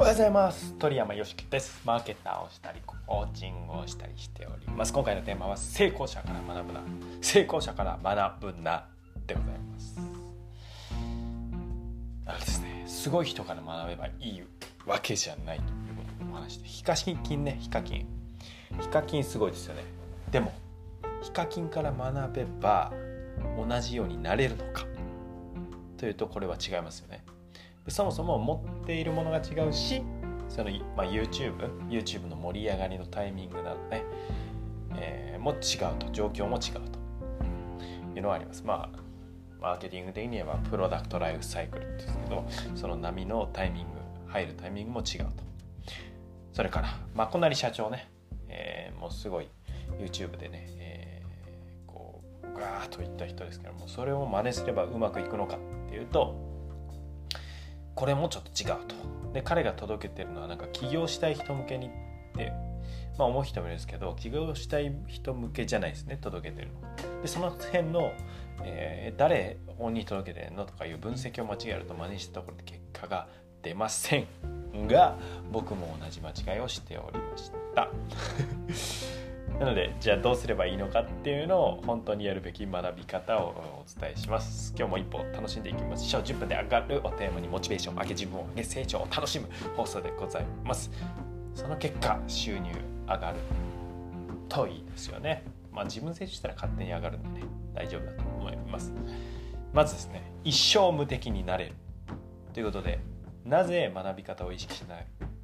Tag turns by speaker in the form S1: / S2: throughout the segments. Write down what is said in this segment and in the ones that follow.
S1: おはようございます。鳥山よしきです。マーケターをしたりコーチングをしたりしております。今回のテーマは成功者から学ぶな。成功者から学ぶなでございます。あれですね。すごい人から学べばいいわけじゃないということの話でヒカキンねヒカキンヒカキンすごいですよね。でもヒカキンから学べば同じようになれるのかというとこれは違いますよね。そもそも持っているものが違うしその、まあ、YouTube, YouTube の盛り上がりのタイミングなどね、えー、も違うと状況も違うと。いうのはあります。まあマーケティング的に言えばプロダクトライフサイクルですけどその波のタイミング入るタイミングも違うと。それからまこなり社長ね、えー、もうすごい YouTube でね、えー、こうガーッといった人ですけどもそれを真似すればうまくいくのかっていうとこれもちょっと違うと。で彼が届けてるのはなんか起業したい人向けにってまあ思う人もいるんですけど起業したい人向けじゃないですね届けてるの。でその辺の、えー、誰に届けてるのとかいう分析を間違えると真似したところで結果が出ませんが僕も同じ間違いをしておりました。なのでじゃあどうすればいいのかっていうのを本当にやるべき学び方をお伝えします。今日も一歩楽しんでいきましょう10分で上がるをテーマにモチベーションを上げ自分を上げ成長を楽しむ放送でございます。その結果収入上がるといいですよね。まあ自分成長したら勝手に上がるんでね大丈夫だと思います。まずですね一生無敵になれる。ということでなぜ学び方を意識しな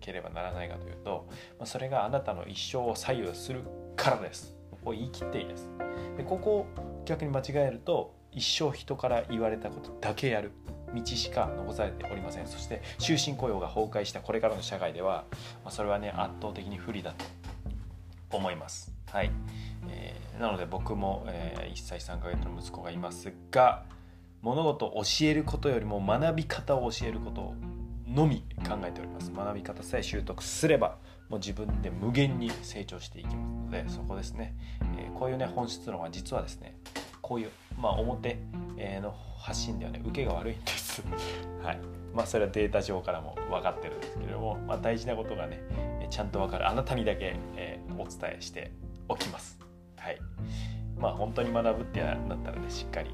S1: ければならないかというとそれがあなたの一生を左右するからです。ここ言い切っていいです。でここを逆に間違えると一生人から言われたことだけやる。道しか残されておりません。そして終身雇用が崩壊したこれからの社会では、まあ、それはね圧倒的に不利だと思います。はい、えー、なので僕も、えー、1歳3ヶ月の息子がいますが物事を教えることよりも学び方を教えることのみ考えております。学び方さえ習得すればもう自分で無限に成長していきますのでそこですね、えー、こういうね本質論は実はですねこういう、まあ、表の発信ではね受けが悪いんです。はい。まあそれはデータ上からも分かってるんですけれども、まあ、大事なことがねちゃんと分かる。あなたにだけ、えー、お伝えしておきます。はい。まあ本当に学ぶってなったらねしっかり、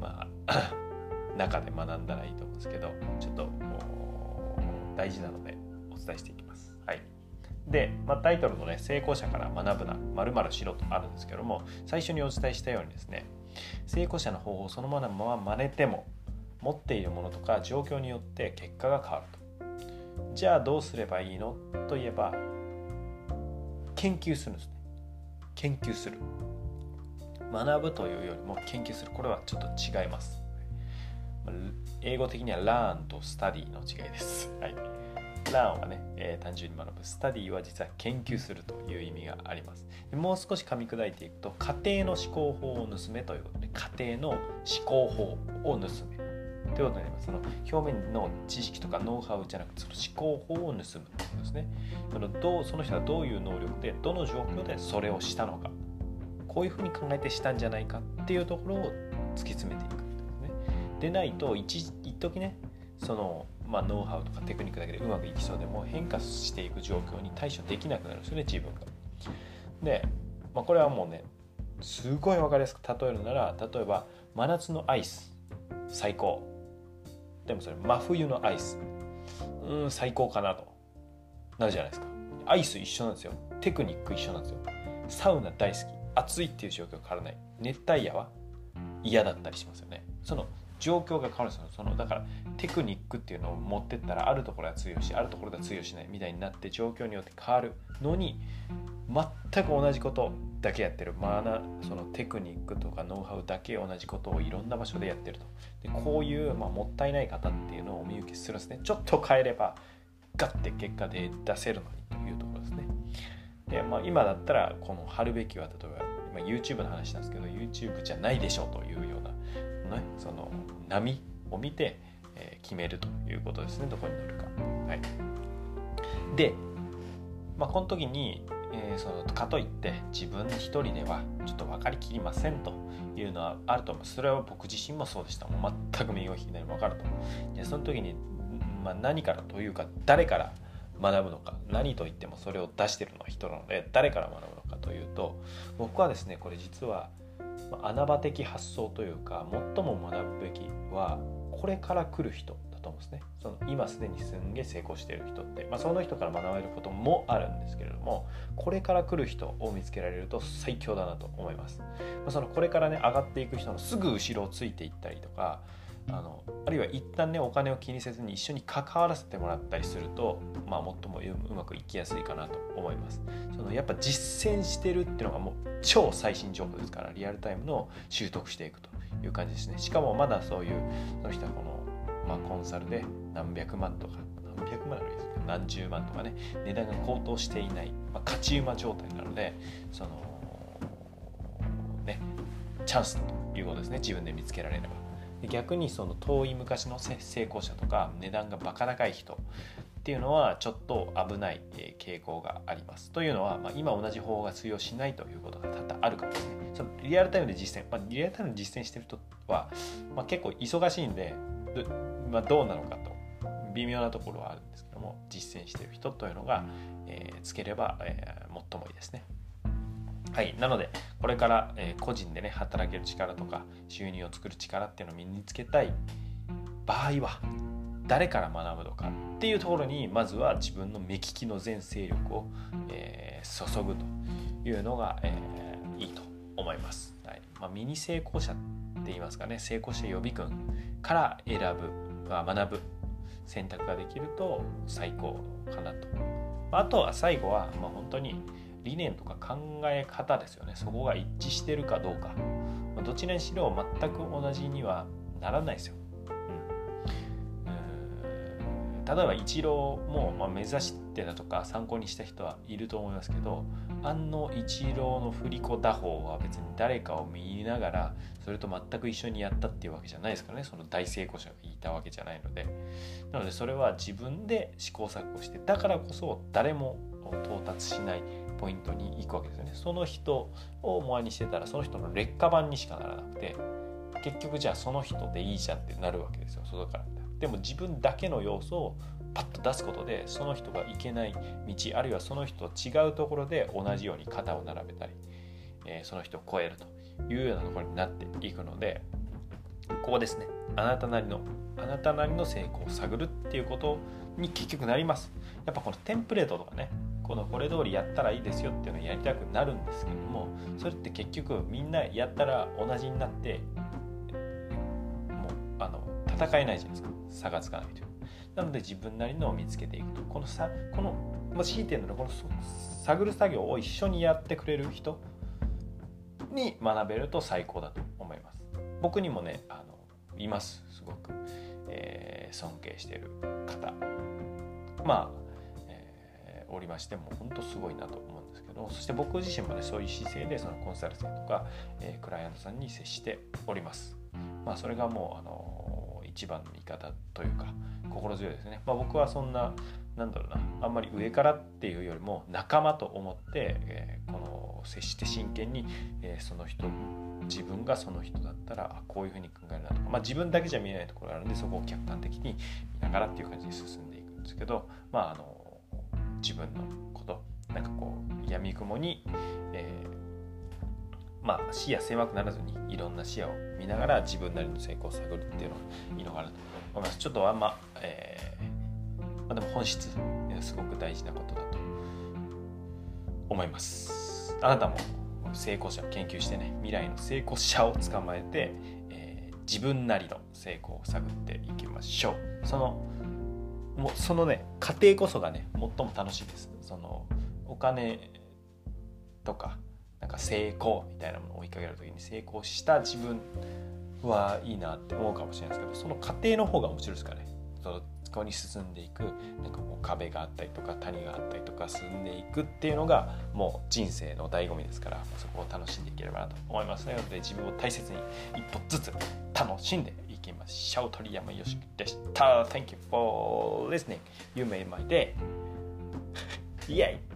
S1: まあ 中で学んだらいいと思うんですけどちょっと大事なのでお伝えしていきます。はい、で、まあ、タイトルのね「成功者から学ぶな〇〇しろ」とあるんですけども最初にお伝えしたようにですね成功者の方法そのまま真似ても持っているものとか状況によって結果が変わると。じゃあどうすればいいの？といえば研究するんですね。研究する。学ぶというよりも研究するこれはちょっと違います。英語的には learn と study の違いです。はいランはね、えー、単純に学ぶ。スタディは実は研究するという意味があります。もう少し噛み砕いていくと、家庭の思考法を盗めということで、家庭の思考法を盗め。ということになります。その表面の知識とかノウハウじゃなくて、その思考法を盗むということですね。そのどうその人はどういう能力で、どの状況でそれをしたのか。こういうふうに考えてしたんじゃないかっていうところを突き詰めていくんですね。でないと一、一時ね、そのまあ、ノウハウとかテクニックだけでうまくいきそうでも変化していく状況に対処できなくなるんですよね自分が。で、まあ、これはもうねすごい分かりやすく例えるなら例えば真夏のアイス最高。でもそれ真冬のアイス。うん最高かなと。なるじゃないですか。アイス一緒なんですよ。テクニック一緒なんですよ。サウナ大好き。暑いっていう状況変わらない。熱帯夜は嫌だったりしますよね。その状況が変わるんですよ。そのだからテクニックっていうのを持ってったらあるところは通用しあるところでは通用しないみたいになって状況によって変わるのに全く同じことだけやってる。まあそのテクニックとかノウハウだけ同じことをいろんな場所でやってると。でこういう、まあ、もったいない方っていうのをお見受けするんですね。ちょっと変えればガッて結果で出せるのにというところですね。で、まあ、今だったらこの貼るべきは例えば今 YouTube の話なんですけど YouTube じゃないでしょうというような、ね、その波を見てえ決めるということですねどこに乗るか。はい、で、まあ、この時に、えー、そのかといって自分一人ではちょっと分かりきりませんというのはあると思う。それは僕自身もそうでした。もう全く右を左も分かるとでその時にまあ、何からというか誰から学ぶのか何といってもそれを出してるのは人なので誰から学ぶのかというと僕はですねこれ実は穴場的発想というか最も学ぶべきはこれから来る人だと思うんですね。その今すでにすんげえ成功している人って、まあ、その人から学べることもあるんですけれどもこれから来る人を見つけられると最強だなと思います、まあ、そのこれからね上がっていく人のすぐ後ろをついていったりとかあのあるいは一旦ねお金を気にせずに一緒に関わらせてもらったりすると、まあ、最もうまくいきやすいかなと思います。そのやっぱ実践してるっていうのがもう超最新情報ですからリアルタイムの習得していくという感じですね。しかもまだそういうその人はこの、まあ、コンサルで何百万とか何百万あるですけど何十万とかね。値段が高騰していない、まあ、勝ち馬状態なのでそのねチャンスということですね。自分で見つけられれば。逆にその遠い昔の成功者とか値段がバカ高い人っていうのはちょっと危ない傾向があります。というのは、まあ、今同じ方法が通用しないということが多々あるからですね。そのリアルタイムで実践、まあ、リアルタイムで実践してる人は、まあ、結構忙しいんで、まあ、どうなのかと微妙なところはあるんですけども実践してる人というのが、えー、つければ、えー、最もいいですね。はい、なのでこれから、えー、個人でね働ける力とか収入を作る力っていうのを身につけたい場合は誰から学ぶのかっていうところにまずは自分の目利きの全勢力を、えー、注ぐというのが、えー、いいと思います。はいまあ、ミニ成功者って言いますかね成功者予備軍から選ぶ、まあ、学ぶ選択ができると最高かなと。あとは最後は、まあ、本当に理念とか考え方ですよね。そこが一致してるかどうか。どちらにしろ全く同じにはならないですよ。うん、例えばイチローも、まあ、目指してたとか参考にした人はいると思いますけどあのイチローの振り子打法は別に誰かを見ながらそれと全く一緒にやったっていうわけじゃないですからね。その大成功者がいたわけじゃないので。なのでそれは自分で試行錯誤してだからこそ誰も到達しないポイントに行くわけですよね。その人をモアにしてたらその人の劣化版にしかならなくて結局じゃあその人でいいじゃんってなるわけですよ。外からでも自分だけの要素をパッと出すことでその人が行けない道あるいはその人と違うところで同じように肩を並べたり、えー、その人を超えるというようなところになっていくのでここですね。あなたなりのあなたなりの成功を探るっていうことに結局なります。やっぱこのテンプレートとかねこのこれ通りやったらいいですよっていうのをやりたくなるんですけどもそれって結局みんなやったら同じになってもうあの戦えないじゃないですか。差がつかないという。なので自分なりのを見つけていくと。このさこのもしいて言うのこの探る作業を一緒にやってくれる人に学べると最高だと思います。僕にもねあのいます。すごく、えー、尊敬している方。まあおりましても本当すごいなと思うんですけどそして僕自身もねそういう姿勢でそのコンサル生とか、えー、クライアントさんに接しております。まあ、それがもうあの一番の言い方というか心強いですね。まあ、僕はそんななんだろうなあんまり上からっていうよりも仲間と思って、えー、この接して真剣に、えー、その人自分がその人だったらあこういうふうに考えるなとか、まあ、自分だけじゃ見えないところがあるんでそこを客観的に見ながらっていう感じで進んでですけどまああの自分のことなんかこう闇雲に、えー、まあ視野狭くならずにいろんな視野を見ながら自分なりの成功を探るっていうのがいいのかなと思います。ちょっとあんま、えー、まあ、でも本質すごく大事なことだと思います。あなたも成功者を研究してね未来の成功者を捕まえて、えー、自分なりの成功を探っていきましょう。そのもうそのね過程こそがね最も楽しいです。そのお金とかなんか成功みたいなものを追いかける時に成功した自分はいいなって思うかもしれないですけどその過程の方が面白いですかね。そのこに進んでいく。なんかもう壁があったりとか谷があったりとか進んでいくっていうのがもう人生の醍醐味ですからそこを楽しんでいければなと思いますので自分を大切に一歩ずつ楽しんでいきましょう。鳥山よしでした。Thank you for listening You made my day イエイ。